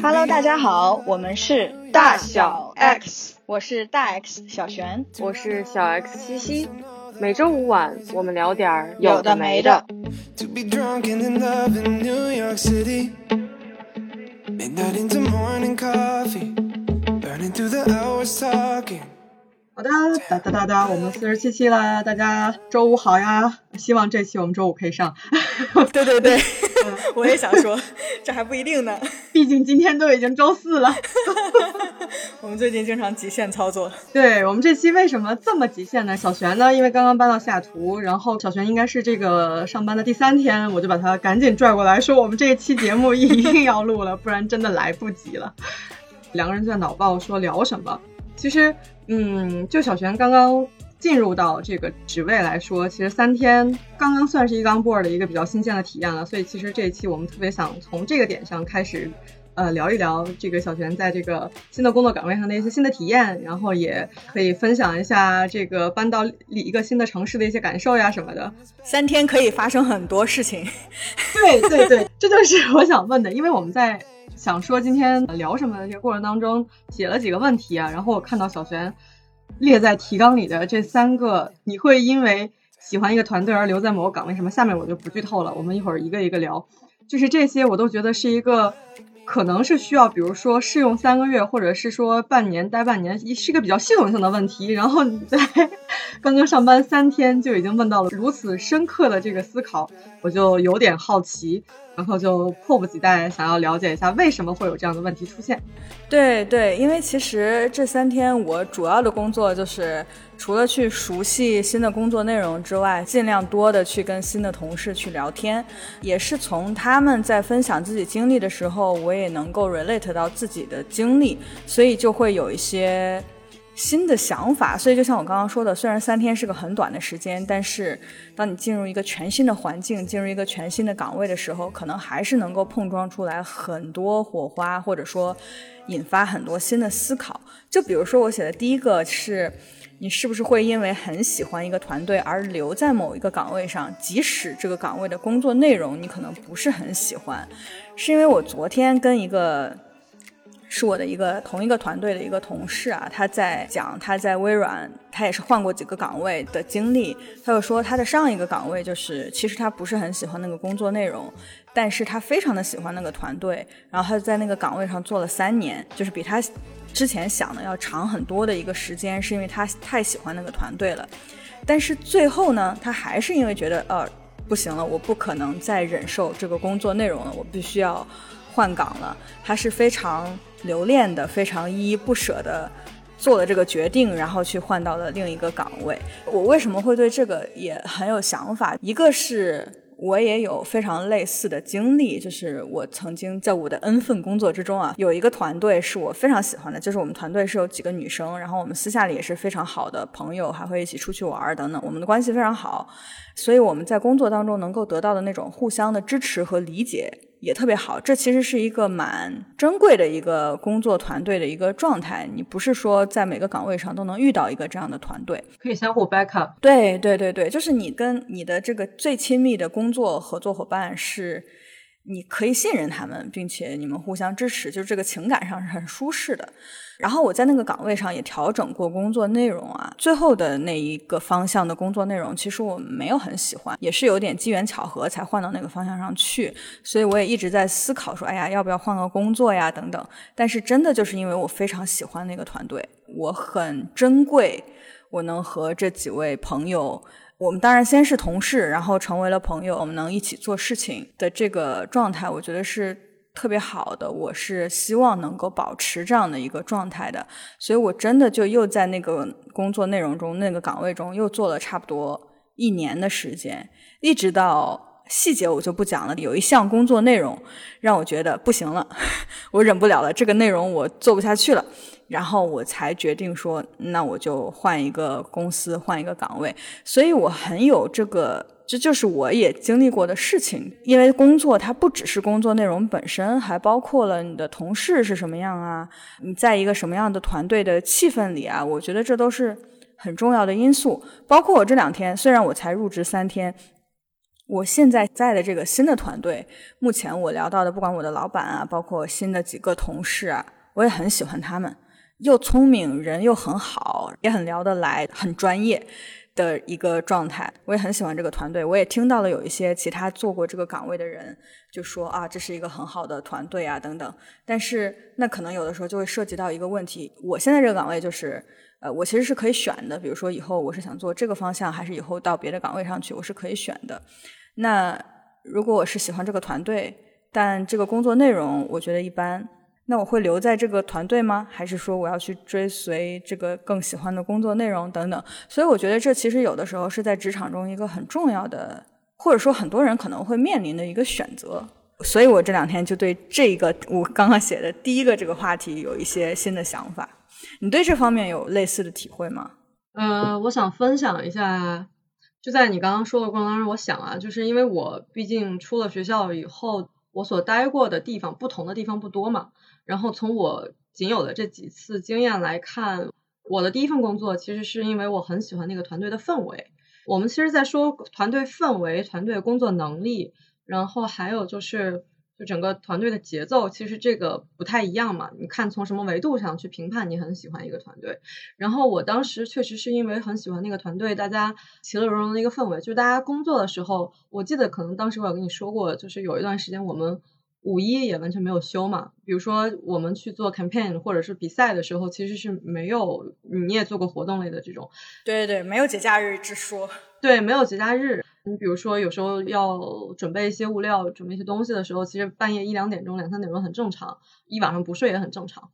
Hello，大家好，我们是大小 X，我是大 X 小璇，我是小 X 西西。每周五晚，我们聊点儿有的没的。好的，哒哒哒哒，我们四十七期啦，大家周五好呀！希望这期我们周五可以上，对对对，我也想说，这还不一定呢。毕竟今天都已经周四了。我们最近经常极限操作。对我们这期为什么这么极限呢？小璇呢，因为刚刚搬到西雅图，然后小璇应该是这个上班的第三天，我就把他赶紧拽过来说，我们这一期节目一定要录了，不然真的来不及了。两个人就在脑爆说聊什么。其实，嗯，就小璇刚刚进入到这个职位来说，其实三天刚刚算是一刚 board 的一个比较新鲜的体验了。所以其实这一期我们特别想从这个点上开始，呃，聊一聊这个小璇在这个新的工作岗位上的一些新的体验，然后也可以分享一下这个搬到一个新的城市的一些感受呀什么的。三天可以发生很多事情。对对对，这就是我想问的，因为我们在。想说今天聊什么的这个过程当中写了几个问题啊，然后我看到小璇列在提纲里的这三个，你会因为喜欢一个团队而留在某个岗位什么？下面我就不剧透了，我们一会儿一个一个聊。就是这些我都觉得是一个可能是需要，比如说试用三个月，或者是说半年待半年，是一个比较系统性的问题。然后你在刚刚上班三天就已经问到了如此深刻的这个思考，我就有点好奇。然后就迫不及待想要了解一下为什么会有这样的问题出现。对对，因为其实这三天我主要的工作就是除了去熟悉新的工作内容之外，尽量多的去跟新的同事去聊天，也是从他们在分享自己经历的时候，我也能够 relate 到自己的经历，所以就会有一些。新的想法，所以就像我刚刚说的，虽然三天是个很短的时间，但是当你进入一个全新的环境，进入一个全新的岗位的时候，可能还是能够碰撞出来很多火花，或者说引发很多新的思考。就比如说我写的第一个是，你是不是会因为很喜欢一个团队而留在某一个岗位上，即使这个岗位的工作内容你可能不是很喜欢？是因为我昨天跟一个。是我的一个同一个团队的一个同事啊，他在讲他在微软，他也是换过几个岗位的经历。他就说他的上一个岗位就是，其实他不是很喜欢那个工作内容，但是他非常的喜欢那个团队。然后他在那个岗位上做了三年，就是比他之前想的要长很多的一个时间，是因为他太喜欢那个团队了。但是最后呢，他还是因为觉得呃不行了，我不可能再忍受这个工作内容了，我必须要换岗了。他是非常。留恋的非常依依不舍的做了这个决定，然后去换到了另一个岗位。我为什么会对这个也很有想法？一个是我也有非常类似的经历，就是我曾经在我的 N 份工作之中啊，有一个团队是我非常喜欢的，就是我们团队是有几个女生，然后我们私下里也是非常好的朋友，还会一起出去玩儿等等，我们的关系非常好，所以我们在工作当中能够得到的那种互相的支持和理解。也特别好，这其实是一个蛮珍贵的一个工作团队的一个状态。你不是说在每个岗位上都能遇到一个这样的团队，可以相互 back up。对对对对，就是你跟你的这个最亲密的工作合作伙伴是。你可以信任他们，并且你们互相支持，就是这个情感上是很舒适的。然后我在那个岗位上也调整过工作内容啊，最后的那一个方向的工作内容，其实我没有很喜欢，也是有点机缘巧合才换到那个方向上去。所以我也一直在思考说，哎呀，要不要换个工作呀，等等。但是真的就是因为我非常喜欢那个团队，我很珍贵，我能和这几位朋友。我们当然先是同事，然后成为了朋友，我们能一起做事情的这个状态，我觉得是特别好的。我是希望能够保持这样的一个状态的，所以我真的就又在那个工作内容中、那个岗位中又做了差不多一年的时间，一直到细节我就不讲了。有一项工作内容让我觉得不行了，我忍不了了，这个内容我做不下去了。然后我才决定说，那我就换一个公司，换一个岗位。所以我很有这个，这就是我也经历过的事情。因为工作它不只是工作内容本身，还包括了你的同事是什么样啊，你在一个什么样的团队的气氛里啊，我觉得这都是很重要的因素。包括我这两天，虽然我才入职三天，我现在在的这个新的团队，目前我聊到的，不管我的老板啊，包括新的几个同事啊，我也很喜欢他们，又聪明，人又很好，也很聊得来，很专业。的一个状态，我也很喜欢这个团队。我也听到了有一些其他做过这个岗位的人就说啊，这是一个很好的团队啊，等等。但是那可能有的时候就会涉及到一个问题。我现在这个岗位就是，呃，我其实是可以选的。比如说以后我是想做这个方向，还是以后到别的岗位上去，我是可以选的。那如果我是喜欢这个团队，但这个工作内容我觉得一般。那我会留在这个团队吗？还是说我要去追随这个更喜欢的工作内容等等？所以我觉得这其实有的时候是在职场中一个很重要的，或者说很多人可能会面临的一个选择。所以我这两天就对这个我刚刚写的第一个这个话题有一些新的想法。你对这方面有类似的体会吗？呃，我想分享一下，就在你刚刚说的过程当中，我想啊，就是因为我毕竟出了学校以后，我所待过的地方不同的地方不多嘛。然后从我仅有的这几次经验来看，我的第一份工作其实是因为我很喜欢那个团队的氛围。我们其实，在说团队氛围、团队工作能力，然后还有就是，就整个团队的节奏，其实这个不太一样嘛。你看从什么维度上去评判你很喜欢一个团队？然后我当时确实是因为很喜欢那个团队，大家其乐融融的一个氛围，就是大家工作的时候，我记得可能当时我有跟你说过，就是有一段时间我们。五一也完全没有休嘛，比如说我们去做 campaign 或者是比赛的时候，其实是没有，你也做过活动类的这种，对对对，没有节假日之说，对，没有节假日。你比如说有时候要准备一些物料，准备一些东西的时候，其实半夜一两点钟、两三点钟很正常，一晚上不睡也很正常。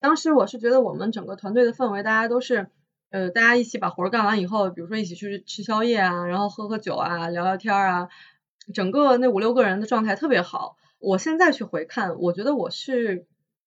当时我是觉得我们整个团队的氛围，大家都是，呃，大家一起把活儿干完以后，比如说一起去吃宵夜啊，然后喝喝酒啊，聊聊天啊，整个那五六个人的状态特别好。我现在去回看，我觉得我是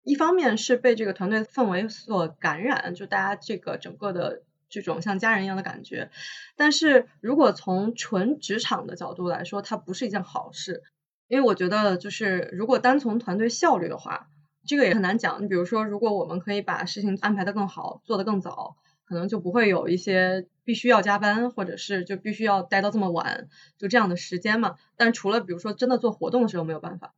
一方面是被这个团队氛围所感染，就大家这个整个的这种像家人一样的感觉。但是如果从纯职场的角度来说，它不是一件好事，因为我觉得就是如果单从团队效率的话，这个也很难讲。你比如说，如果我们可以把事情安排的更好，做得更早。可能就不会有一些必须要加班，或者是就必须要待到这么晚，就这样的时间嘛。但除了比如说真的做活动的时候没有办法，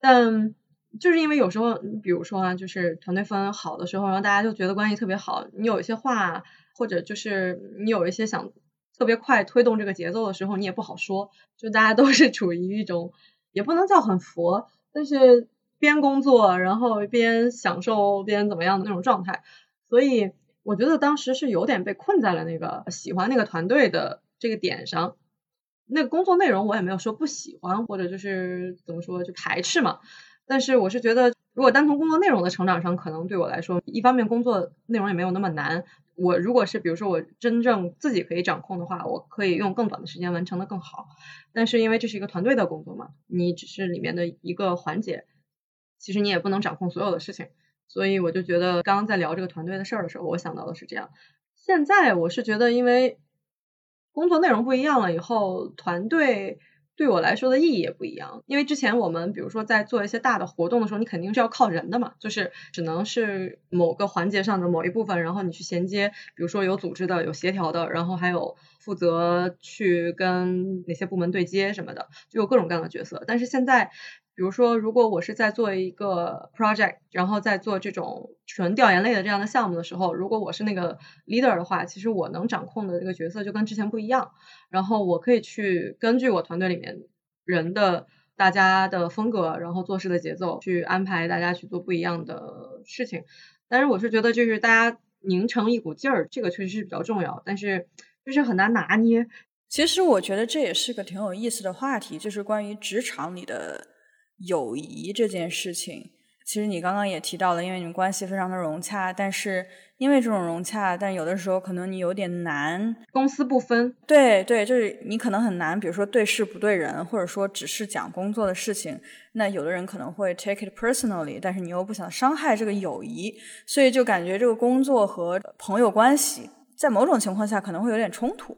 但就是因为有时候，比如说啊，就是团队氛围好的时候，然后大家就觉得关系特别好，你有一些话，或者就是你有一些想特别快推动这个节奏的时候，你也不好说。就大家都是处于一种也不能叫很佛，但是边工作然后边享受边怎么样的那种状态，所以。我觉得当时是有点被困在了那个喜欢那个团队的这个点上，那个工作内容我也没有说不喜欢或者就是怎么说就排斥嘛，但是我是觉得如果单从工作内容的成长上，可能对我来说，一方面工作内容也没有那么难，我如果是比如说我真正自己可以掌控的话，我可以用更短的时间完成的更好，但是因为这是一个团队的工作嘛，你只是里面的一个环节，其实你也不能掌控所有的事情。所以我就觉得，刚刚在聊这个团队的事儿的时候，我想到的是这样。现在我是觉得，因为工作内容不一样了以后，团队对我来说的意义也不一样。因为之前我们比如说在做一些大的活动的时候，你肯定是要靠人的嘛，就是只能是某个环节上的某一部分，然后你去衔接，比如说有组织的、有协调的，然后还有负责去跟哪些部门对接什么的，就有各种各样的角色。但是现在。比如说，如果我是在做一个 project，然后在做这种纯调研类的这样的项目的时候，如果我是那个 leader 的话，其实我能掌控的这个角色就跟之前不一样。然后我可以去根据我团队里面人的大家的风格，然后做事的节奏，去安排大家去做不一样的事情。但是我是觉得，就是大家拧成一股劲儿，这个确实是比较重要，但是就是很难拿捏。其实我觉得这也是个挺有意思的话题，就是关于职场里的。友谊这件事情，其实你刚刚也提到了，因为你们关系非常的融洽，但是因为这种融洽，但有的时候可能你有点难公私不分。对对，就是你可能很难，比如说对事不对人，或者说只是讲工作的事情，那有的人可能会 take it personally，但是你又不想伤害这个友谊，所以就感觉这个工作和朋友关系在某种情况下可能会有点冲突。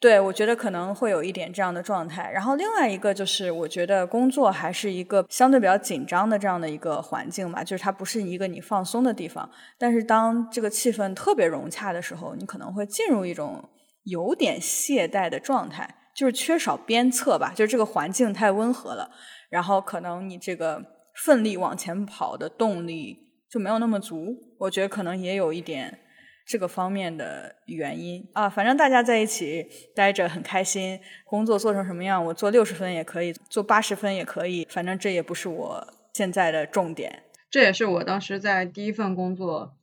对，我觉得可能会有一点这样的状态。然后另外一个就是，我觉得工作还是一个相对比较紧张的这样的一个环境吧，就是它不是一个你放松的地方。但是当这个气氛特别融洽的时候，你可能会进入一种有点懈怠的状态，就是缺少鞭策吧，就是这个环境太温和了，然后可能你这个奋力往前跑的动力就没有那么足。我觉得可能也有一点。这个方面的原因啊，反正大家在一起待着很开心，工作做成什么样，我做六十分也可以，做八十分也可以，反正这也不是我现在的重点。这也是我当时在第一份工作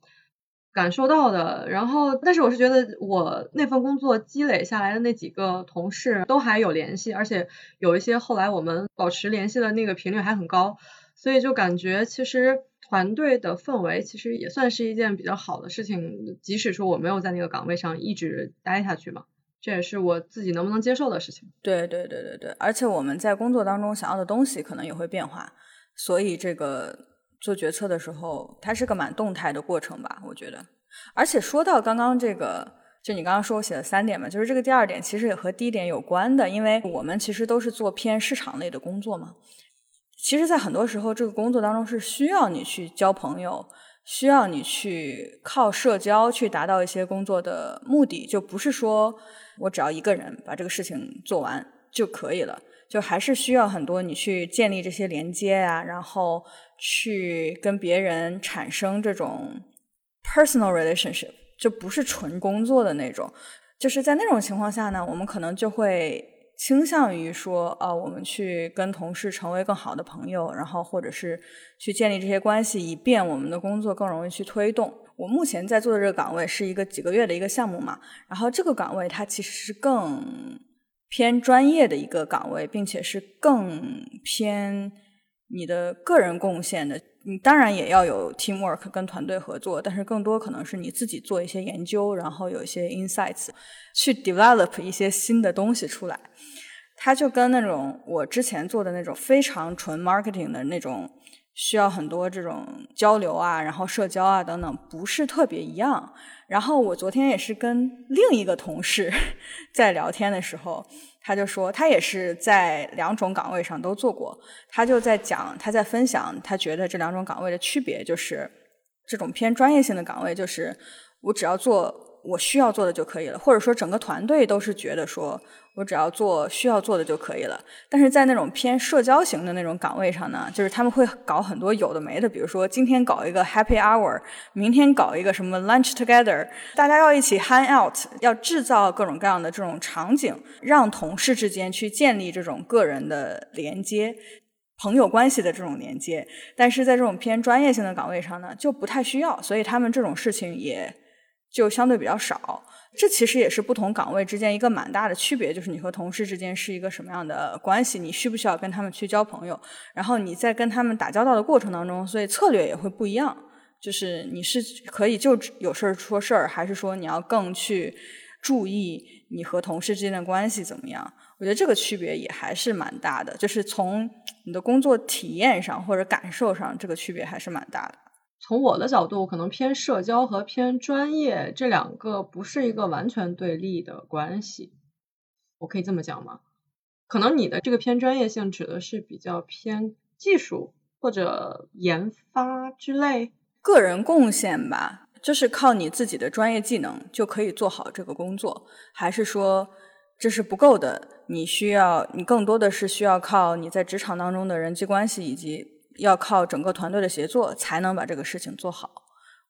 感受到的。然后，但是我是觉得我那份工作积累下来的那几个同事都还有联系，而且有一些后来我们保持联系的那个频率还很高，所以就感觉其实。团队的氛围其实也算是一件比较好的事情，即使说我没有在那个岗位上一直待下去嘛，这也是我自己能不能接受的事情。对对对对对，而且我们在工作当中想要的东西可能也会变化，所以这个做决策的时候，它是个蛮动态的过程吧，我觉得。而且说到刚刚这个，就你刚刚说我写了三点嘛，就是这个第二点其实也和第一点有关的，因为我们其实都是做偏市场类的工作嘛。其实，在很多时候，这个工作当中是需要你去交朋友，需要你去靠社交去达到一些工作的目的，就不是说我只要一个人把这个事情做完就可以了，就还是需要很多你去建立这些连接啊，然后去跟别人产生这种 personal relationship，就不是纯工作的那种。就是在那种情况下呢，我们可能就会。倾向于说，啊，我们去跟同事成为更好的朋友，然后或者是去建立这些关系，以便我们的工作更容易去推动。我目前在做的这个岗位是一个几个月的一个项目嘛，然后这个岗位它其实是更偏专业的一个岗位，并且是更偏你的个人贡献的。你当然也要有 teamwork 跟团队合作，但是更多可能是你自己做一些研究，然后有一些 insights 去 develop 一些新的东西出来。它就跟那种我之前做的那种非常纯 marketing 的那种，需要很多这种交流啊，然后社交啊等等，不是特别一样。然后我昨天也是跟另一个同事 在聊天的时候。他就说，他也是在两种岗位上都做过。他就在讲，他在分享，他觉得这两种岗位的区别就是，这种偏专业性的岗位，就是我只要做。我需要做的就可以了，或者说整个团队都是觉得说我只要做需要做的就可以了。但是在那种偏社交型的那种岗位上呢，就是他们会搞很多有的没的，比如说今天搞一个 Happy Hour，明天搞一个什么 Lunch Together，大家要一起 Hang Out，要制造各种各样的这种场景，让同事之间去建立这种个人的连接、朋友关系的这种连接。但是在这种偏专业性的岗位上呢，就不太需要，所以他们这种事情也。就相对比较少，这其实也是不同岗位之间一个蛮大的区别，就是你和同事之间是一个什么样的关系，你需不需要跟他们去交朋友，然后你在跟他们打交道的过程当中，所以策略也会不一样，就是你是可以就有事儿说事儿，还是说你要更去注意你和同事之间的关系怎么样？我觉得这个区别也还是蛮大的，就是从你的工作体验上或者感受上，这个区别还是蛮大的。从我的角度，可能偏社交和偏专业这两个不是一个完全对立的关系，我可以这么讲吗？可能你的这个偏专业性指的是比较偏技术或者研发之类，个人贡献吧，就是靠你自己的专业技能就可以做好这个工作，还是说这是不够的？你需要，你更多的是需要靠你在职场当中的人际关系以及。要靠整个团队的协作才能把这个事情做好。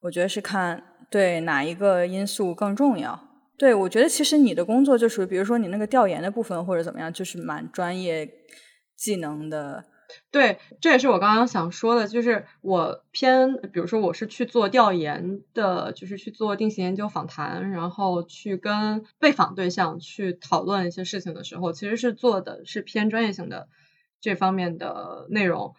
我觉得是看对哪一个因素更重要。对我觉得其实你的工作就属于，比如说你那个调研的部分或者怎么样，就是蛮专业技能的。对，这也是我刚刚想说的，就是我偏，比如说我是去做调研的，就是去做定型研究访谈，然后去跟被访对象去讨论一些事情的时候，其实是做的是偏专业性的这方面的内容。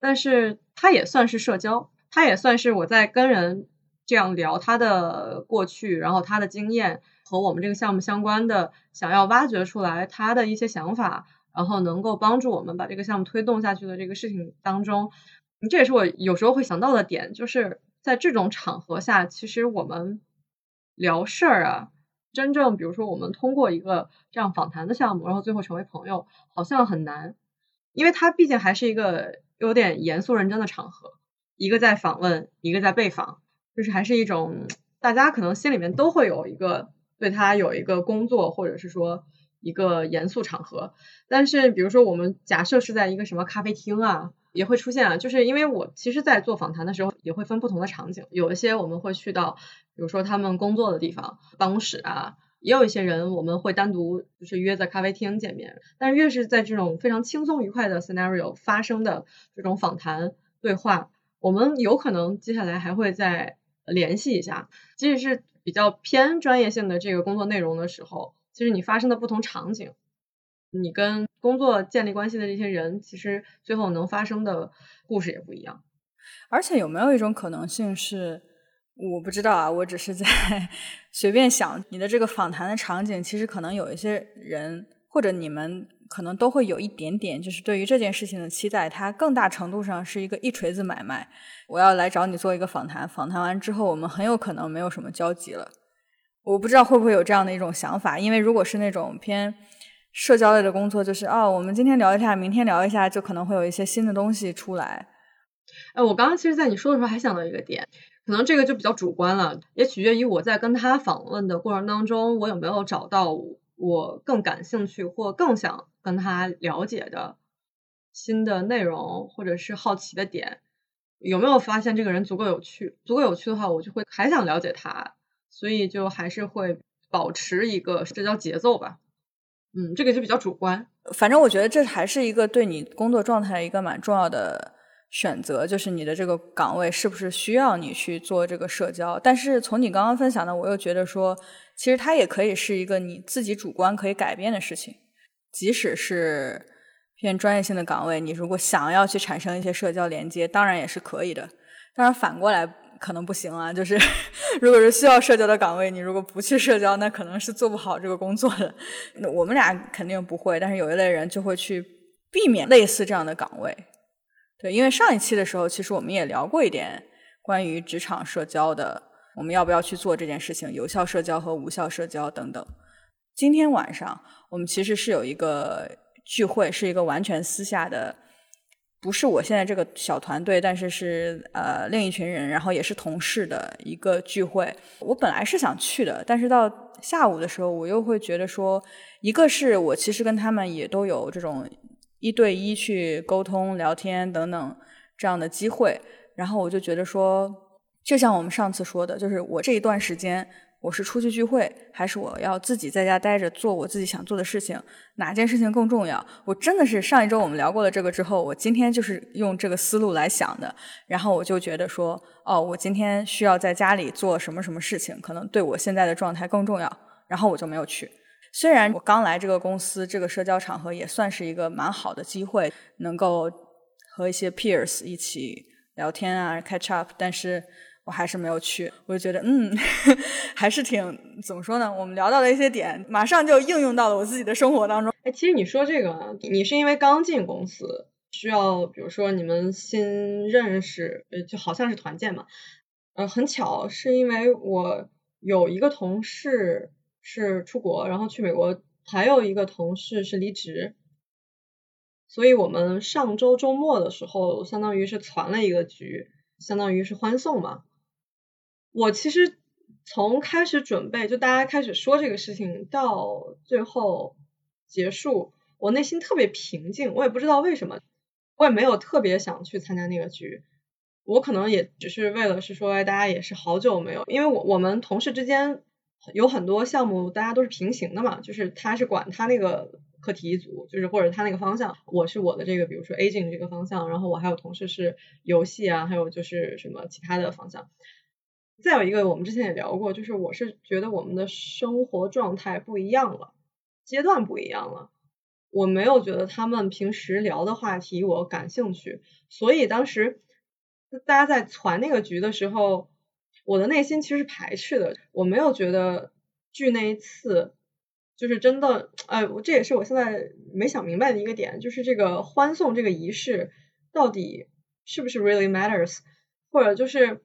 但是它也算是社交，它也算是我在跟人这样聊他的过去，然后他的经验和我们这个项目相关的，想要挖掘出来他的一些想法，然后能够帮助我们把这个项目推动下去的这个事情当中，这也是我有时候会想到的点，就是在这种场合下，其实我们聊事儿啊，真正比如说我们通过一个这样访谈的项目，然后最后成为朋友，好像很难，因为他毕竟还是一个有点严肃认真的场合，一个在访问，一个在被访，就是还是一种大家可能心里面都会有一个对他有一个工作或者是说一个严肃场合，但是比如说我们假设是在一个什么咖啡厅啊。也会出现啊，就是因为我其实，在做访谈的时候，也会分不同的场景。有一些我们会去到，比如说他们工作的地方，办公室啊；也有一些人我们会单独就是约在咖啡厅见面。但是越是在这种非常轻松愉快的 scenario 发生的这种访谈对话，我们有可能接下来还会再联系一下。即使是比较偏专业性的这个工作内容的时候，其实你发生的不同场景。你跟工作建立关系的这些人，其实最后能发生的故事也不一样。而且有没有一种可能性是，我不知道啊，我只是在 随便想，你的这个访谈的场景，其实可能有一些人或者你们可能都会有一点点，就是对于这件事情的期待，它更大程度上是一个一锤子买卖。我要来找你做一个访谈，访谈完之后，我们很有可能没有什么交集了。我不知道会不会有这样的一种想法，因为如果是那种偏。社交类的工作就是哦，我们今天聊一下，明天聊一下，就可能会有一些新的东西出来。哎，我刚刚其实，在你说的时候还想到一个点，可能这个就比较主观了，也取决于我在跟他访问的过程当中，我有没有找到我更感兴趣或更想跟他了解的新的内容，或者是好奇的点，有没有发现这个人足够有趣？足够有趣的话，我就会还想了解他，所以就还是会保持一个社交节奏吧。嗯，这个就比较主观。反正我觉得这还是一个对你工作状态一个蛮重要的选择，就是你的这个岗位是不是需要你去做这个社交。但是从你刚刚分享的，我又觉得说，其实它也可以是一个你自己主观可以改变的事情。即使是偏专业性的岗位，你如果想要去产生一些社交连接，当然也是可以的。当然反过来。可能不行啊，就是 如果是需要社交的岗位，你如果不去社交，那可能是做不好这个工作的。那我们俩肯定不会，但是有一类人就会去避免类似这样的岗位。对，因为上一期的时候，其实我们也聊过一点关于职场社交的，我们要不要去做这件事情，有效社交和无效社交等等。今天晚上我们其实是有一个聚会，是一个完全私下的。不是我现在这个小团队，但是是呃另一群人，然后也是同事的一个聚会。我本来是想去的，但是到下午的时候，我又会觉得说，一个是我其实跟他们也都有这种一对一去沟通、聊天等等这样的机会，然后我就觉得说，就像我们上次说的，就是我这一段时间。我是出去聚会，还是我要自己在家待着做我自己想做的事情？哪件事情更重要？我真的是上一周我们聊过了这个之后，我今天就是用这个思路来想的。然后我就觉得说，哦，我今天需要在家里做什么什么事情，可能对我现在的状态更重要。然后我就没有去。虽然我刚来这个公司，这个社交场合也算是一个蛮好的机会，能够和一些 peers 一起聊天啊，catch up，但是。我还是没有去，我就觉得，嗯，还是挺怎么说呢？我们聊到的一些点，马上就应用到了我自己的生活当中。哎，其实你说这个，你是因为刚进公司，需要比如说你们新认识，呃，就好像是团建嘛。呃，很巧，是因为我有一个同事是出国，然后去美国，还有一个同事是离职，所以我们上周周末的时候，相当于是攒了一个局，相当于是欢送嘛。我其实从开始准备，就大家开始说这个事情，到最后结束，我内心特别平静。我也不知道为什么，我也没有特别想去参加那个局。我可能也只是为了是说，大家也是好久没有，因为我我们同事之间有很多项目，大家都是平行的嘛，就是他是管他那个课题组，就是或者他那个方向，我是我的这个，比如说 aging 这个方向，然后我还有同事是游戏啊，还有就是什么其他的方向。再有一个，我们之前也聊过，就是我是觉得我们的生活状态不一样了，阶段不一样了。我没有觉得他们平时聊的话题我感兴趣，所以当时大家在传那个局的时候，我的内心其实是排斥的。我没有觉得聚那一次就是真的，哎，这也是我现在没想明白的一个点，就是这个欢送这个仪式到底是不是 really matters，或者就是。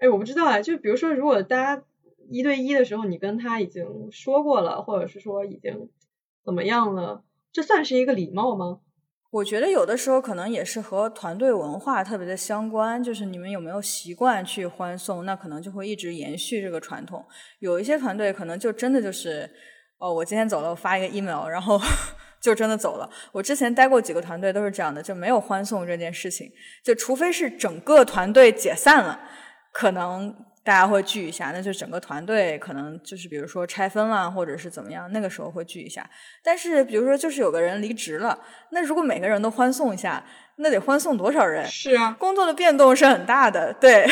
哎，我不知道啊，就比如说，如果大家一对一的时候，你跟他已经说过了，或者是说已经怎么样了，这算是一个礼貌吗？我觉得有的时候可能也是和团队文化特别的相关，就是你们有没有习惯去欢送，那可能就会一直延续这个传统。有一些团队可能就真的就是，哦，我今天走了，我发一个 email，然后 就真的走了。我之前待过几个团队都是这样的，就没有欢送这件事情，就除非是整个团队解散了，可能大家会聚一下，那就整个团队可能就是比如说拆分了，或者是怎么样，那个时候会聚一下。但是比如说就是有个人离职了，那如果每个人都欢送一下，那得欢送多少人？是啊，工作的变动是很大的，对。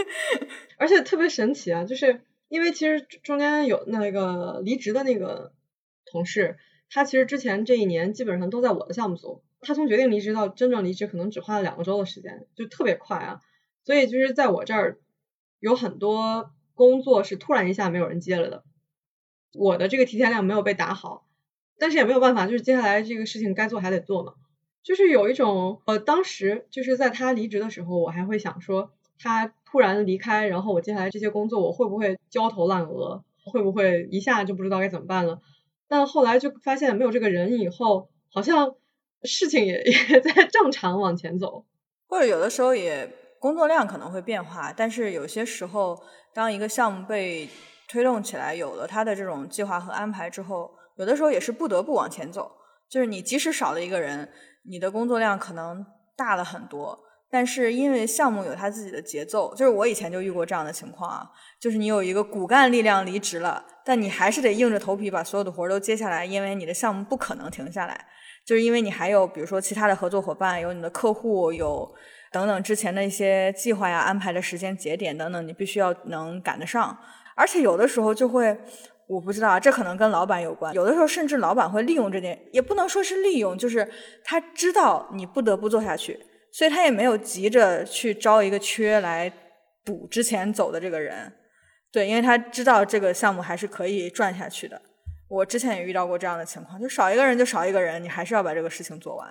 而且特别神奇啊，就是因为其实中间有那个离职的那个同事，他其实之前这一年基本上都在我的项目组，他从决定离职到真正离职可能只花了两个周的时间，就特别快啊。所以就是在我这儿有很多工作是突然一下没有人接了的，我的这个提前量没有被打好，但是也没有办法，就是接下来这个事情该做还得做嘛。就是有一种，呃，当时就是在他离职的时候，我还会想说，他突然离开，然后我接下来这些工作我会不会焦头烂额，会不会一下就不知道该怎么办了？但后来就发现没有这个人以后，好像事情也也在正常往前走。或者有的时候也工作量可能会变化，但是有些时候，当一个项目被推动起来，有了它的这种计划和安排之后，有的时候也是不得不往前走。就是你即使少了一个人，你的工作量可能大了很多，但是因为项目有它自己的节奏，就是我以前就遇过这样的情况啊，就是你有一个骨干力量离职了，但你还是得硬着头皮把所有的活儿都接下来，因为你的项目不可能停下来，就是因为你还有比如说其他的合作伙伴，有你的客户，有等等之前的一些计划呀、安排的时间节点等等，你必须要能赶得上，而且有的时候就会。我不知道，这可能跟老板有关。有的时候，甚至老板会利用这点，也不能说是利用，就是他知道你不得不做下去，所以他也没有急着去招一个缺来补之前走的这个人。对，因为他知道这个项目还是可以转下去的。我之前也遇到过这样的情况，就少一个人就少一个人，你还是要把这个事情做完。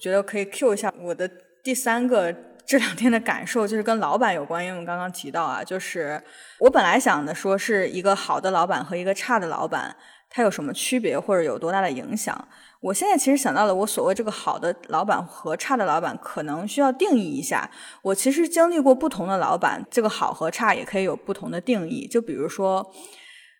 觉得可以 Q 一下我的第三个这两天的感受，就是跟老板有关，因为我们刚刚提到啊，就是我本来想的说是一个好的老板和一个差的老板，他有什么区别或者有多大的影响。我现在其实想到了，我所谓这个好的老板和差的老板，可能需要定义一下。我其实经历过不同的老板，这个好和差也可以有不同的定义。就比如说，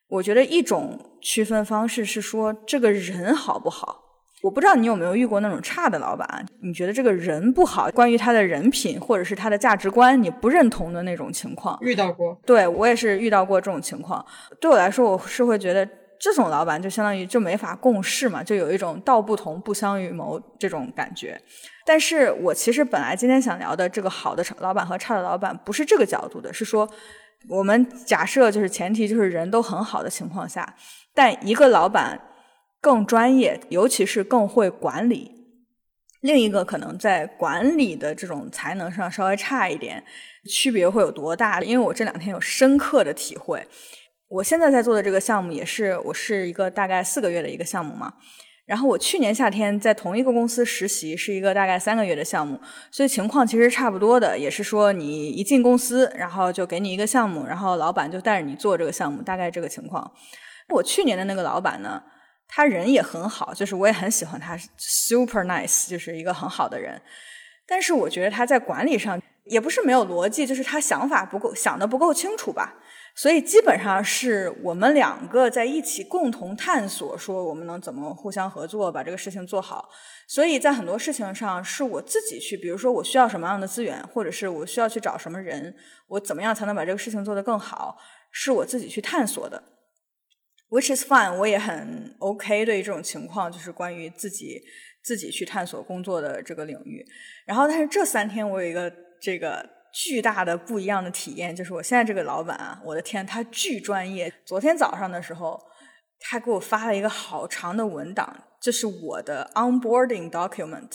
我觉得一种区分方式是说这个人好不好。我不知道你有没有遇过那种差的老板，你觉得这个人不好，关于他的人品或者是他的价值观你不认同的那种情况。遇到过，对我也是遇到过这种情况。对我来说，我是会觉得这种老板就相当于就没法共事嘛，就有一种道不同不相与谋这种感觉。但是我其实本来今天想聊的这个好的老板和差的老板不是这个角度的，是说我们假设就是前提就是人都很好的情况下，但一个老板更专业，尤其是更会管理。另一个可能在管理的这种才能上稍微差一点，区别会有多大？因为我这两天有深刻的体会。我现在在做的这个项目也是，我是一个大概四个月的一个项目嘛。然后我去年夏天在同一个公司实习，是一个大概三个月的项目，所以情况其实差不多的，也是说你一进公司，然后就给你一个项目，然后老板就带着你做这个项目，大概这个情况。我去年的那个老板呢？他人也很好，就是我也很喜欢他，super nice，就是一个很好的人。但是我觉得他在管理上也不是没有逻辑，就是他想法不够，想的不够清楚吧。所以基本上是我们两个在一起共同探索，说我们能怎么互相合作，把这个事情做好。所以在很多事情上是我自己去，比如说我需要什么样的资源，或者是我需要去找什么人，我怎么样才能把这个事情做得更好，是我自己去探索的。Which is fine，我也很 OK 对于这种情况，就是关于自己自己去探索工作的这个领域。然后，但是这三天我有一个这个巨大的不一样的体验，就是我现在这个老板啊，我的天，他巨专业。昨天早上的时候，他给我发了一个好长的文档，这是我的 onboarding document，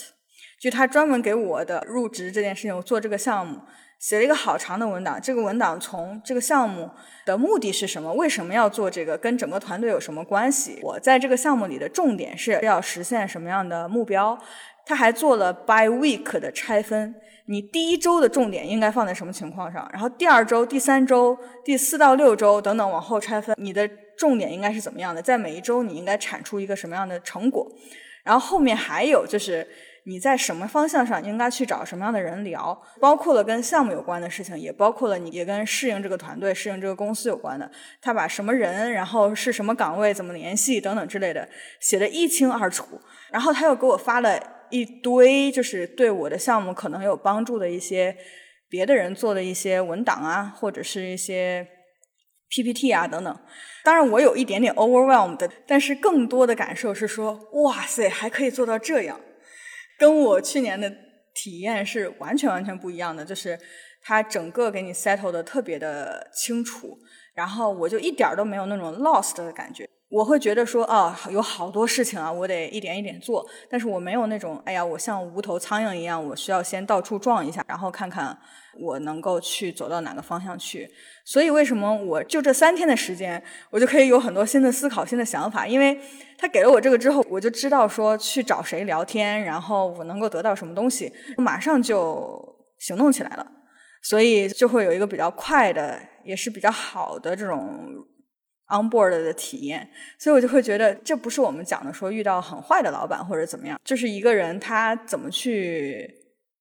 就他专门给我的入职这件事情，我做这个项目写了一个好长的文档。这个文档从这个项目的目的是什么，为什么要做这个，跟整个团队有什么关系？我在这个项目里的重点是要实现什么样的目标？他还做了 by week 的拆分。你第一周的重点应该放在什么情况上？然后第二周、第三周、第四到六周等等往后拆分，你的重点应该是怎么样的？在每一周你应该产出一个什么样的成果？然后后面还有就是你在什么方向上应该去找什么样的人聊，包括了跟项目有关的事情，也包括了你也跟适应这个团队、适应这个公司有关的。他把什么人，然后是什么岗位，怎么联系等等之类的写得一清二楚。然后他又给我发了。一堆就是对我的项目可能有帮助的一些别的人做的一些文档啊，或者是一些 PPT 啊等等。当然我有一点点 overwhelmed，但是更多的感受是说，哇塞，还可以做到这样，跟我去年的体验是完全完全不一样的。就是它整个给你 settle 的特别的清楚，然后我就一点都没有那种 lost 的感觉。我会觉得说哦，有好多事情啊，我得一点一点做。但是我没有那种，哎呀，我像无头苍蝇一样，我需要先到处撞一下，然后看看我能够去走到哪个方向去。所以为什么我就这三天的时间，我就可以有很多新的思考、新的想法？因为他给了我这个之后，我就知道说去找谁聊天，然后我能够得到什么东西，马上就行动起来了。所以就会有一个比较快的，也是比较好的这种。onboard 的体验，所以我就会觉得这不是我们讲的说遇到很坏的老板或者怎么样，就是一个人他怎么去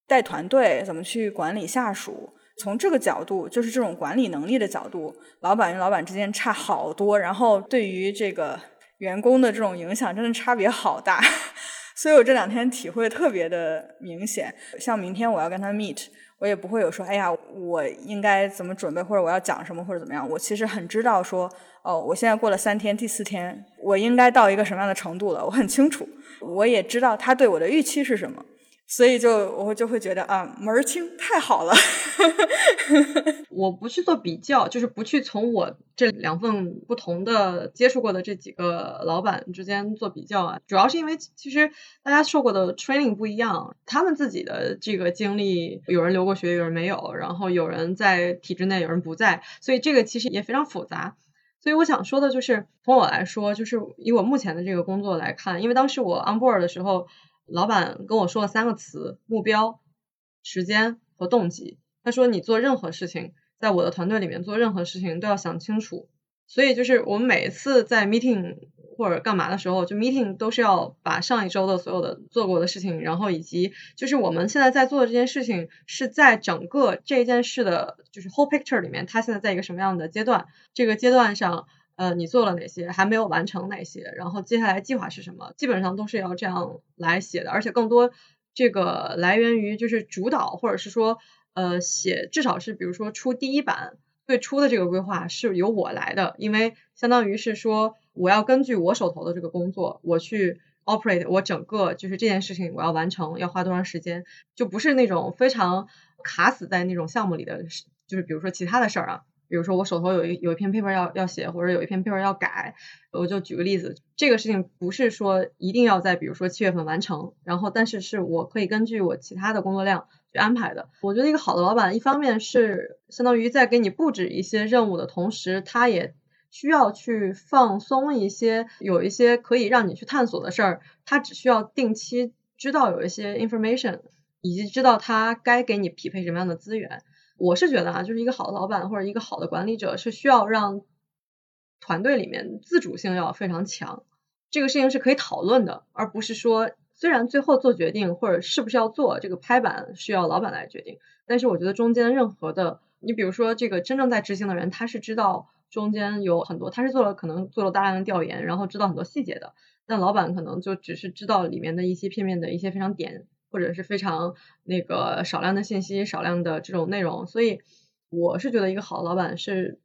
带团队，怎么去管理下属，从这个角度，就是这种管理能力的角度，老板与老板之间差好多，然后对于这个员工的这种影响真的差别好大，所以我这两天体会特别的明显。像明天我要跟他 meet。我也不会有说，哎呀，我应该怎么准备，或者我要讲什么，或者怎么样。我其实很知道说，哦，我现在过了三天，第四天，我应该到一个什么样的程度了，我很清楚。我也知道他对我的预期是什么。所以就我就会觉得啊门儿清太好了，我不去做比较，就是不去从我这两份不同的接触过的这几个老板之间做比较啊，主要是因为其实大家受过的 training 不一样，他们自己的这个经历，有人留过学，有人没有，然后有人在体制内，有人不在，所以这个其实也非常复杂。所以我想说的就是，从我来说，就是以我目前的这个工作来看，因为当时我 on board 的时候。老板跟我说了三个词：目标、时间和动机。他说：“你做任何事情，在我的团队里面做任何事情都要想清楚。”所以就是我们每一次在 meeting 或者干嘛的时候，就 meeting 都是要把上一周的所有的做过的事情，然后以及就是我们现在在做的这件事情是在整个这件事的，就是 whole picture 里面，它现在在一个什么样的阶段？这个阶段上。呃，你做了哪些？还没有完成哪些？然后接下来计划是什么？基本上都是要这样来写的，而且更多这个来源于就是主导，或者是说呃写，至少是比如说出第一版最初的这个规划是由我来的，因为相当于是说我要根据我手头的这个工作，我去 operate 我整个就是这件事情我要完成要花多长时间，就不是那种非常卡死在那种项目里的，就是比如说其他的事儿啊。比如说我手头有一有一篇 paper 要要写，或者有一篇 paper 要改，我就举个例子，这个事情不是说一定要在比如说七月份完成，然后但是是我可以根据我其他的工作量去安排的。我觉得一个好的老板，一方面是相当于在给你布置一些任务的同时，他也需要去放松一些，有一些可以让你去探索的事儿，他只需要定期知道有一些 information，以及知道他该给你匹配什么样的资源。我是觉得啊，就是一个好的老板或者一个好的管理者是需要让团队里面自主性要非常强，这个事情是可以讨论的，而不是说虽然最后做决定或者是不是要做这个拍板需要老板来决定，但是我觉得中间任何的，你比如说这个真正在执行的人，他是知道中间有很多，他是做了可能做了大量的调研，然后知道很多细节的，但老板可能就只是知道里面的一些片面的一些非常点。或者是非常那个少量的信息，少量的这种内容，所以我是觉得一个好的老板是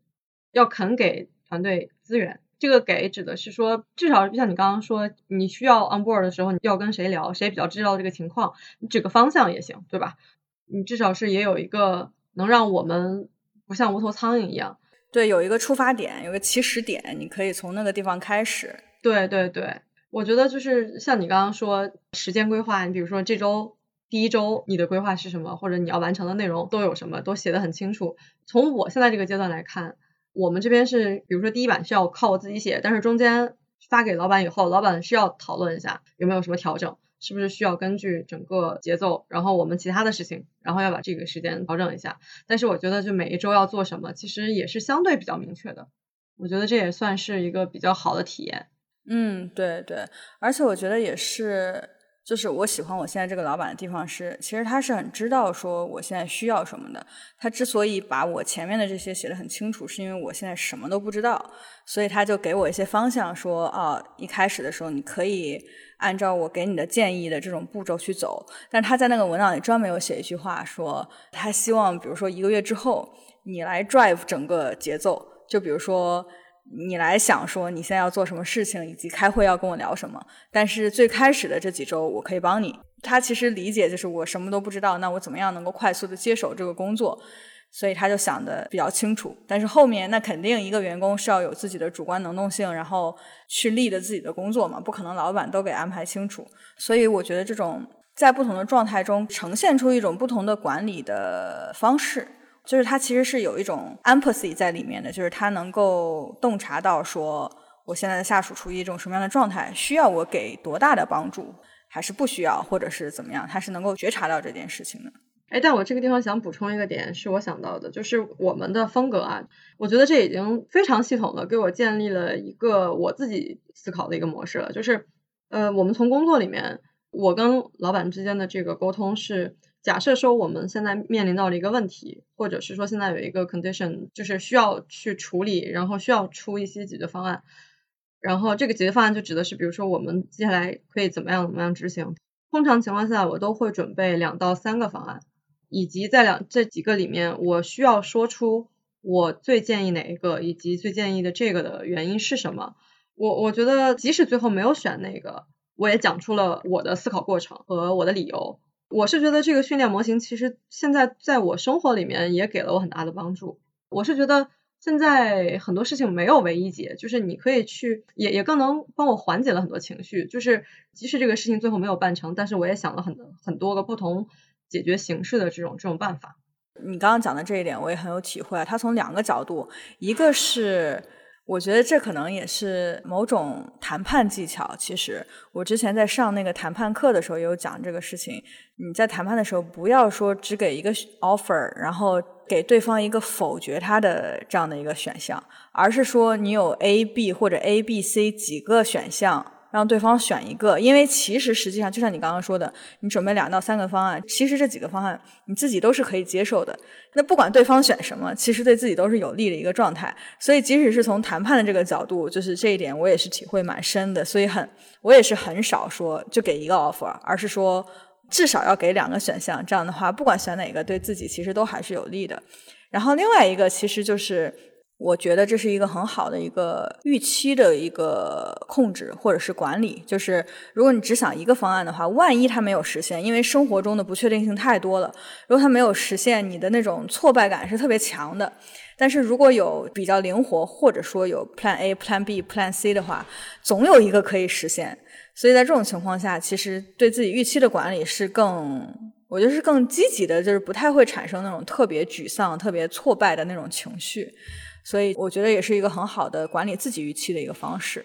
要肯给团队资源。这个给指的是说，至少就像你刚刚说，你需要 on board 的时候，你要跟谁聊，谁比较知道这个情况，你指个方向也行，对吧？你至少是也有一个能让我们不像无头苍蝇一样，对，有一个出发点，有个起始点，你可以从那个地方开始。对对对。我觉得就是像你刚刚说时间规划，你比如说这周第一周你的规划是什么，或者你要完成的内容都有什么，都写得很清楚。从我现在这个阶段来看，我们这边是，比如说第一版是要靠我自己写，但是中间发给老板以后，老板是要讨论一下有没有什么调整，是不是需要根据整个节奏，然后我们其他的事情，然后要把这个时间调整一下。但是我觉得就每一周要做什么，其实也是相对比较明确的。我觉得这也算是一个比较好的体验。嗯，对对，而且我觉得也是，就是我喜欢我现在这个老板的地方是，其实他是很知道说我现在需要什么的。他之所以把我前面的这些写的很清楚，是因为我现在什么都不知道，所以他就给我一些方向，说啊，一开始的时候你可以按照我给你的建议的这种步骤去走。但他在那个文档里专门有写一句话，说他希望，比如说一个月之后你来 drive 整个节奏，就比如说。你来想说你现在要做什么事情，以及开会要跟我聊什么。但是最开始的这几周，我可以帮你。他其实理解就是我什么都不知道，那我怎么样能够快速的接手这个工作？所以他就想的比较清楚。但是后面那肯定一个员工是要有自己的主观能动性，然后去立的自己的工作嘛，不可能老板都给安排清楚。所以我觉得这种在不同的状态中呈现出一种不同的管理的方式。就是他其实是有一种 empathy 在里面的，就是他能够洞察到说，我现在的下属处于一种什么样的状态，需要我给多大的帮助，还是不需要，或者是怎么样，他是能够觉察到这件事情的。哎，但我这个地方想补充一个点，是我想到的，就是我们的风格啊，我觉得这已经非常系统的给我建立了一个我自己思考的一个模式了，就是呃，我们从工作里面，我跟老板之间的这个沟通是。假设说我们现在面临到了一个问题，或者是说现在有一个 condition，就是需要去处理，然后需要出一些解决方案，然后这个解决方案就指的是，比如说我们接下来可以怎么样怎么样执行。通常情况下，我都会准备两到三个方案，以及在两这几个里面，我需要说出我最建议哪一个，以及最建议的这个的原因是什么。我我觉得即使最后没有选那个，我也讲出了我的思考过程和我的理由。我是觉得这个训练模型其实现在在我生活里面也给了我很大的帮助。我是觉得现在很多事情没有唯一解，就是你可以去，也也更能帮我缓解了很多情绪。就是即使这个事情最后没有办成，但是我也想了很很多个不同解决形式的这种这种办法。你刚刚讲的这一点我也很有体会，它从两个角度，一个是。我觉得这可能也是某种谈判技巧。其实我之前在上那个谈判课的时候也有讲这个事情。你在谈判的时候，不要说只给一个 offer，然后给对方一个否决他的这样的一个选项，而是说你有 A、B 或者 A、B、C 几个选项。让对方选一个，因为其实实际上就像你刚刚说的，你准备两到三个方案，其实这几个方案你自己都是可以接受的。那不管对方选什么，其实对自己都是有利的一个状态。所以即使是从谈判的这个角度，就是这一点我也是体会蛮深的。所以很，我也是很少说就给一个 offer，而是说至少要给两个选项。这样的话，不管选哪个，对自己其实都还是有利的。然后另外一个其实就是。我觉得这是一个很好的一个预期的一个控制或者是管理，就是如果你只想一个方案的话，万一它没有实现，因为生活中的不确定性太多了，如果它没有实现，你的那种挫败感是特别强的。但是如果有比较灵活，或者说有 Plan A、Plan B、Plan C 的话，总有一个可以实现。所以在这种情况下，其实对自己预期的管理是更，我觉得是更积极的，就是不太会产生那种特别沮丧、特别挫败的那种情绪。所以我觉得也是一个很好的管理自己预期的一个方式，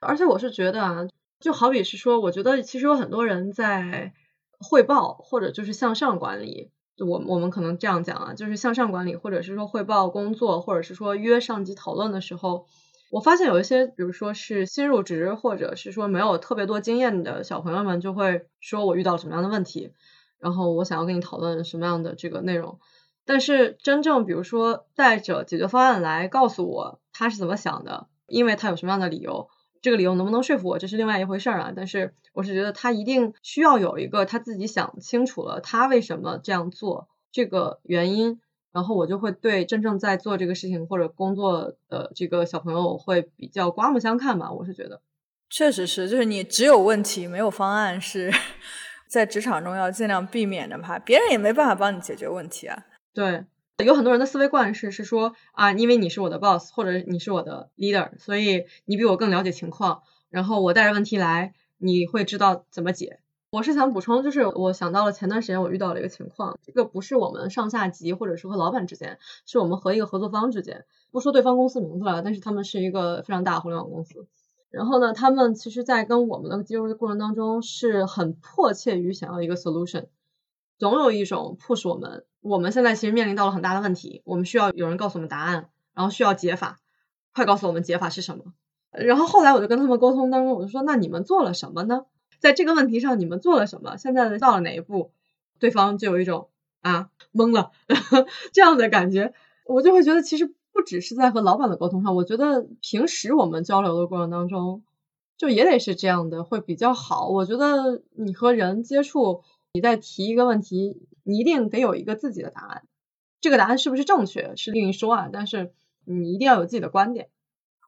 而且我是觉得啊，就好比是说，我觉得其实有很多人在汇报或者就是向上管理，我我们可能这样讲啊，就是向上管理或者是说汇报工作或者是说约上级讨论的时候，我发现有一些，比如说是新入职或者是说没有特别多经验的小朋友们，就会说我遇到什么样的问题，然后我想要跟你讨论什么样的这个内容。但是真正比如说带着解决方案来告诉我他是怎么想的，因为他有什么样的理由，这个理由能不能说服我，这是另外一回事儿啊。但是我是觉得他一定需要有一个他自己想清楚了他为什么这样做这个原因，然后我就会对真正在做这个事情或者工作的这个小朋友会比较刮目相看吧。我是觉得，确实是，就是你只有问题没有方案，是 在职场中要尽量避免的吧，别人也没办法帮你解决问题啊。对，有很多人的思维惯式是说啊，因为你是我的 boss 或者你是我的 leader，所以你比我更了解情况，然后我带着问题来，你会知道怎么解。我是想补充，就是我想到了前段时间我遇到了一个情况，这个不是我们上下级或者是和老板之间，是我们和一个合作方之间，不说对方公司名字了，但是他们是一个非常大的互联网公司。然后呢，他们其实，在跟我们的接触的过程当中，是很迫切于想要一个 solution，总有一种 push 我们，我们现在其实面临到了很大的问题，我们需要有人告诉我们答案，然后需要解法，快告诉我们解法是什么。然后后来我就跟他们沟通当中，我就说，那你们做了什么呢？在这个问题上，你们做了什么？现在到了哪一步？对方就有一种啊懵了 这样的感觉，我就会觉得其实。不只是在和老板的沟通上，我觉得平时我们交流的过程当中，就也得是这样的，会比较好。我觉得你和人接触，你再提一个问题，你一定得有一个自己的答案。这个答案是不是正确是另一说啊，但是你一定要有自己的观点。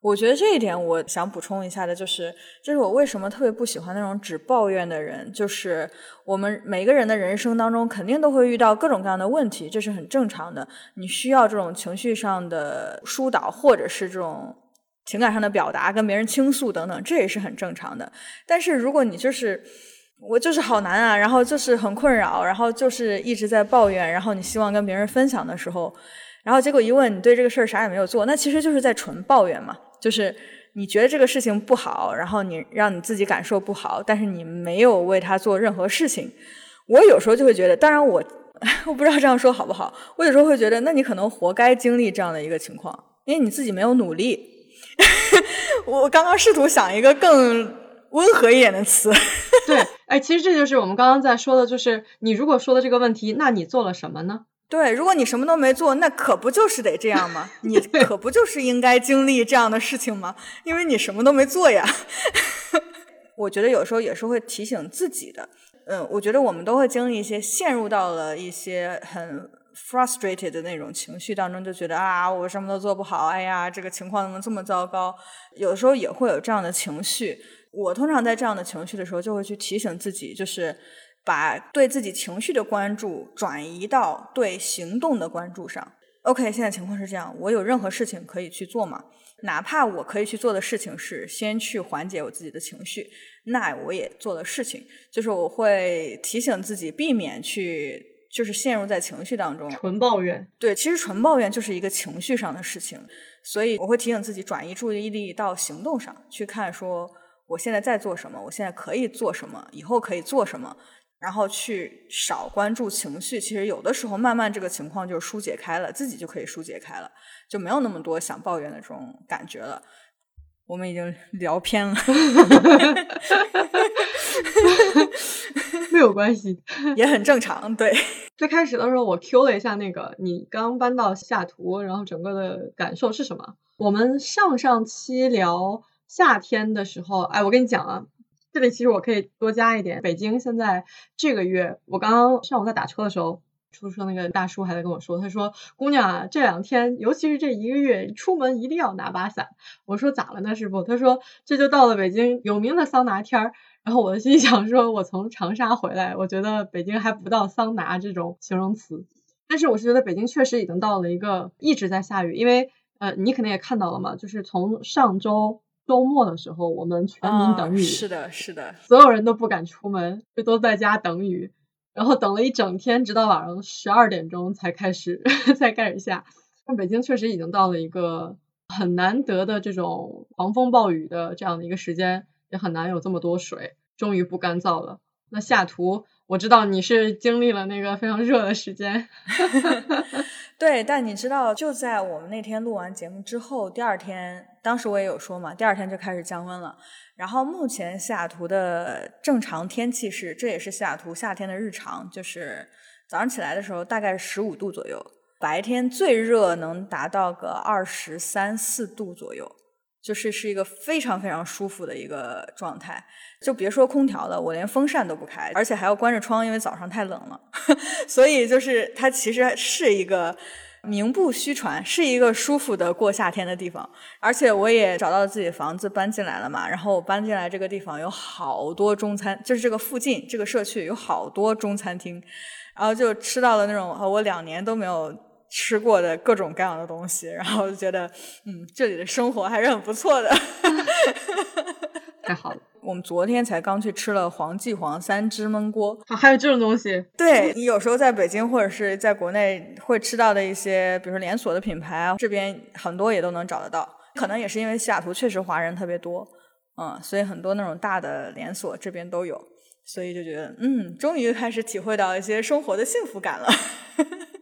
我觉得这一点我想补充一下的，就是这是我为什么特别不喜欢那种只抱怨的人。就是我们每个人的人生当中，肯定都会遇到各种各样的问题，这是很正常的。你需要这种情绪上的疏导，或者是这种情感上的表达，跟别人倾诉等等，这也是很正常的。但是如果你就是我就是好难啊，然后就是很困扰，然后就是一直在抱怨，然后你希望跟别人分享的时候，然后结果一问你对这个事儿啥也没有做，那其实就是在纯抱怨嘛。就是你觉得这个事情不好，然后你让你自己感受不好，但是你没有为他做任何事情。我有时候就会觉得，当然我 我不知道这样说好不好。我有时候会觉得，那你可能活该经历这样的一个情况，因为你自己没有努力。我刚刚试图想一个更温和一点的词。对，哎，其实这就是我们刚刚在说的，就是你如果说的这个问题，那你做了什么呢？对，如果你什么都没做，那可不就是得这样吗？你 可不就是应该经历这样的事情吗？因为你什么都没做呀。我觉得有时候也是会提醒自己的。嗯，我觉得我们都会经历一些陷入到了一些很 frustrated 的那种情绪当中，就觉得啊，我什么都做不好，哎呀，这个情况怎么这么糟糕？有的时候也会有这样的情绪。我通常在这样的情绪的时候，就会去提醒自己，就是。把对自己情绪的关注转移到对行动的关注上。OK，现在情况是这样，我有任何事情可以去做吗？哪怕我可以去做的事情是先去缓解我自己的情绪，那我也做了事情，就是我会提醒自己避免去就是陷入在情绪当中，纯抱怨。对，其实纯抱怨就是一个情绪上的事情，所以我会提醒自己转移注意力到行动上去看，说我现在在做什么，我现在可以做什么，以后可以做什么。然后去少关注情绪，其实有的时候慢慢这个情况就疏解开了，自己就可以疏解开了，就没有那么多想抱怨的这种感觉了。我们已经 聊偏了，没有关系，也很正常。对，最开始的时候我 Q 了一下那个你刚搬到西雅图，然后整个的感受是什么？我们上上期聊夏天的时候，哎，我跟你讲啊。这里其实我可以多加一点，北京现在这个月，我刚刚上午在打车的时候，出租车那个大叔还在跟我说，他说：“姑娘啊，这两天，尤其是这一个月，出门一定要拿把伞。”我说：“咋了呢，师傅？”他说：“这就到了北京有名的桑拿天儿。”然后我的心想说：“我从长沙回来，我觉得北京还不到桑拿这种形容词。”但是我是觉得北京确实已经到了一个一直在下雨，因为呃，你肯定也看到了嘛，就是从上周。周末的时候，我们全民等雨，是的，是的，所有人都不敢出门，就都在家等雨，然后等了一整天，直到晚上十二点钟才开始 才开始下。那北京确实已经到了一个很难得的这种狂风暴雨的这样的一个时间，也很难有这么多水，终于不干燥了。那下图，我知道你是经历了那个非常热的时间。对，但你知道，就在我们那天录完节目之后，第二天，当时我也有说嘛，第二天就开始降温了。然后目前西雅图的正常天气是，这也是西雅图夏天的日常，就是早上起来的时候大概十五度左右，白天最热能达到个二十三四度左右。就是是一个非常非常舒服的一个状态，就别说空调了，我连风扇都不开，而且还要关着窗，因为早上太冷了。所以就是它其实是一个名不虚传，是一个舒服的过夏天的地方。而且我也找到自己房子搬进来了嘛，然后我搬进来这个地方有好多中餐，就是这个附近这个社区有好多中餐厅，然后就吃到了那种我两年都没有。吃过的各种各样的东西，然后就觉得，嗯，这里的生活还是很不错的。太好了，我们昨天才刚去吃了黄记煌三汁焖锅。啊，还有这种东西，对你有时候在北京或者是在国内会吃到的一些，比如说连锁的品牌啊，这边很多也都能找得到。可能也是因为西雅图确实华人特别多，嗯，所以很多那种大的连锁这边都有，所以就觉得嗯，终于开始体会到一些生活的幸福感了。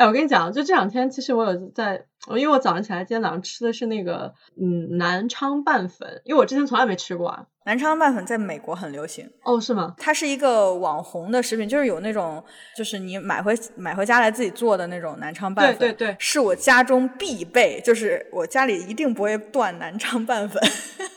哎，我跟你讲，就这两天，其实我有在，因为我早上起来，今天早上吃的是那个，嗯，南昌拌粉，因为我之前从来没吃过啊。南昌拌粉在美国很流行，哦，是吗？它是一个网红的食品，就是有那种，就是你买回买回家来自己做的那种南昌拌粉，对对对是我家中必备，就是我家里一定不会断南昌拌粉。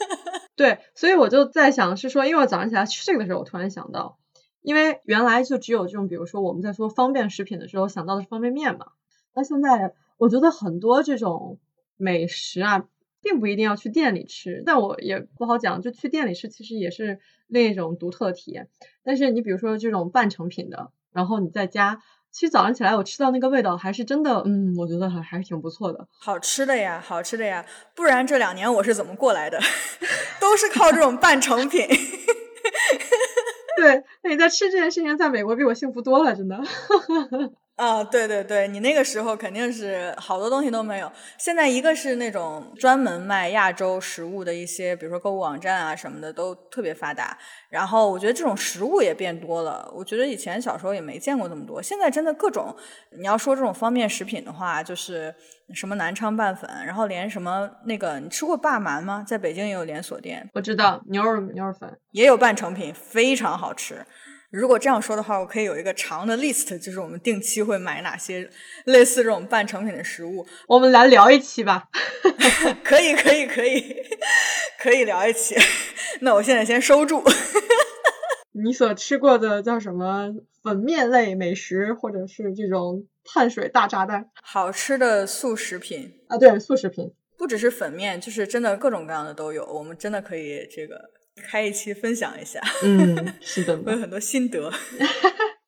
对，所以我就在想，是说，因为我早上起来吃这个的时候，我突然想到，因为原来就只有这种，比如说我们在说方便食品的时候想到的是方便面嘛，那现在我觉得很多这种美食啊，并不一定要去店里吃，但我也不好讲，就去店里吃其实也是另一种独特的体验。但是你比如说这种半成品的，然后你在家，其实早上起来我吃到那个味道，还是真的，嗯，我觉得还还是挺不错的。好吃的呀，好吃的呀，不然这两年我是怎么过来的？都是靠这种半成品。对，那你在吃这件事情，在美国比我幸福多了，真的。啊，对对对，你那个时候肯定是好多东西都没有。现在一个是那种专门卖亚洲食物的一些，比如说购物网站啊什么的都特别发达。然后我觉得这种食物也变多了。我觉得以前小时候也没见过这么多，现在真的各种。你要说这种方便食品的话，就是什么南昌拌粉，然后连什么那个，你吃过霸蛮吗？在北京也有连锁店，我知道牛肉牛肉粉，也有半成品，非常好吃。如果这样说的话，我可以有一个长的 list，就是我们定期会买哪些类似这种半成品的食物。我们来聊一期吧。可以，可以，可以，可以聊一期。那我现在先收住。你所吃过的叫什么粉面类美食，或者是这种碳水大炸弹好吃的速食品啊？对，速食品。不只是粉面，就是真的各种各样的都有。我们真的可以这个开一期分享一下。嗯，是的，我有很多心得。